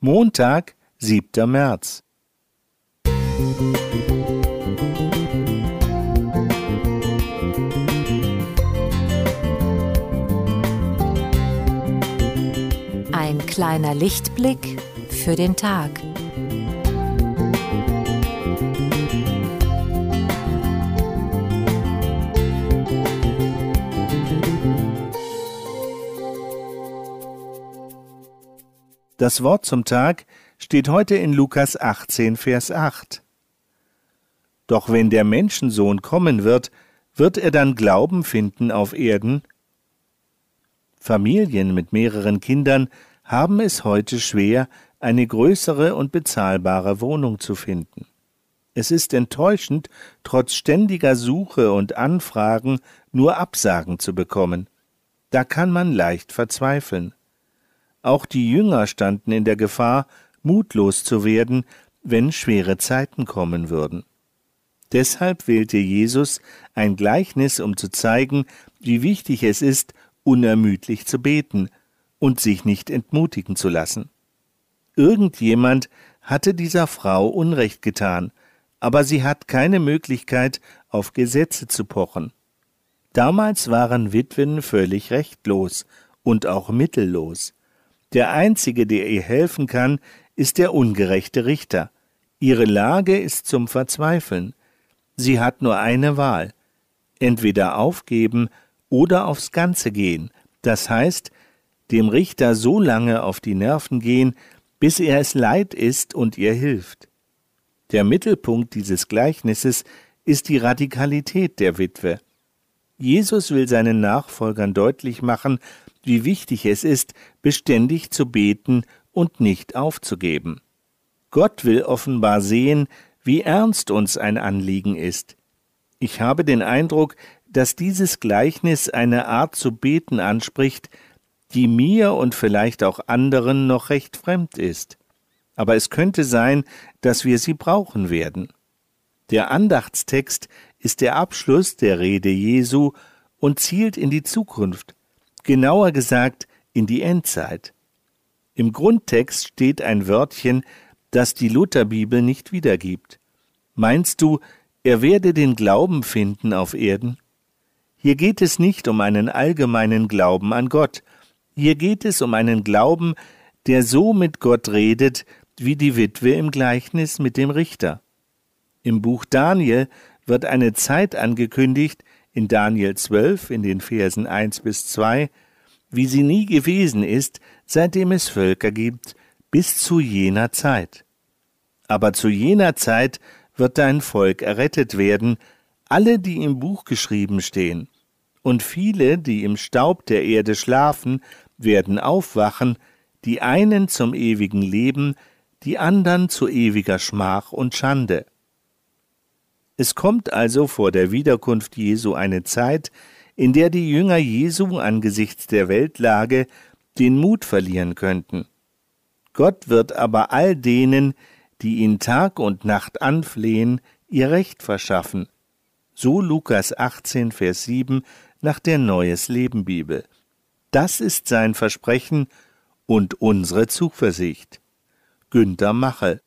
Montag, 7. März. Ein kleiner Lichtblick für den Tag. Das Wort zum Tag steht heute in Lukas 18, Vers 8. Doch wenn der Menschensohn kommen wird, wird er dann Glauben finden auf Erden? Familien mit mehreren Kindern haben es heute schwer, eine größere und bezahlbare Wohnung zu finden. Es ist enttäuschend, trotz ständiger Suche und Anfragen nur Absagen zu bekommen. Da kann man leicht verzweifeln. Auch die Jünger standen in der Gefahr, mutlos zu werden, wenn schwere Zeiten kommen würden. Deshalb wählte Jesus ein Gleichnis, um zu zeigen, wie wichtig es ist, unermüdlich zu beten und sich nicht entmutigen zu lassen. Irgendjemand hatte dieser Frau Unrecht getan, aber sie hat keine Möglichkeit, auf Gesetze zu pochen. Damals waren Witwen völlig rechtlos und auch mittellos. Der Einzige, der ihr helfen kann, ist der ungerechte Richter. Ihre Lage ist zum Verzweifeln. Sie hat nur eine Wahl. Entweder aufgeben oder aufs Ganze gehen. Das heißt, dem Richter so lange auf die Nerven gehen, bis er es leid ist und ihr hilft. Der Mittelpunkt dieses Gleichnisses ist die Radikalität der Witwe. Jesus will seinen Nachfolgern deutlich machen, wie wichtig es ist, beständig zu beten und nicht aufzugeben. Gott will offenbar sehen, wie ernst uns ein Anliegen ist. Ich habe den Eindruck, dass dieses Gleichnis eine Art zu beten anspricht, die mir und vielleicht auch anderen noch recht fremd ist. Aber es könnte sein, dass wir sie brauchen werden. Der Andachtstext ist der Abschluss der Rede Jesu und zielt in die Zukunft genauer gesagt in die Endzeit. Im Grundtext steht ein Wörtchen, das die Lutherbibel nicht wiedergibt. Meinst du, er werde den Glauben finden auf Erden? Hier geht es nicht um einen allgemeinen Glauben an Gott, hier geht es um einen Glauben, der so mit Gott redet, wie die Witwe im Gleichnis mit dem Richter. Im Buch Daniel wird eine Zeit angekündigt, in Daniel 12 in den Versen 1 bis 2, wie sie nie gewesen ist, seitdem es Völker gibt, bis zu jener Zeit. Aber zu jener Zeit wird dein Volk errettet werden, alle, die im Buch geschrieben stehen. Und viele, die im Staub der Erde schlafen, werden aufwachen, die einen zum ewigen Leben, die andern zu ewiger Schmach und Schande. Es kommt also vor der Wiederkunft Jesu eine Zeit, in der die Jünger Jesu angesichts der Weltlage den Mut verlieren könnten. Gott wird aber all denen, die ihn Tag und Nacht anflehen, ihr Recht verschaffen. So Lukas 18, Vers 7 nach der Neues Leben Bibel. Das ist sein Versprechen und unsere Zuversicht. Günter Machel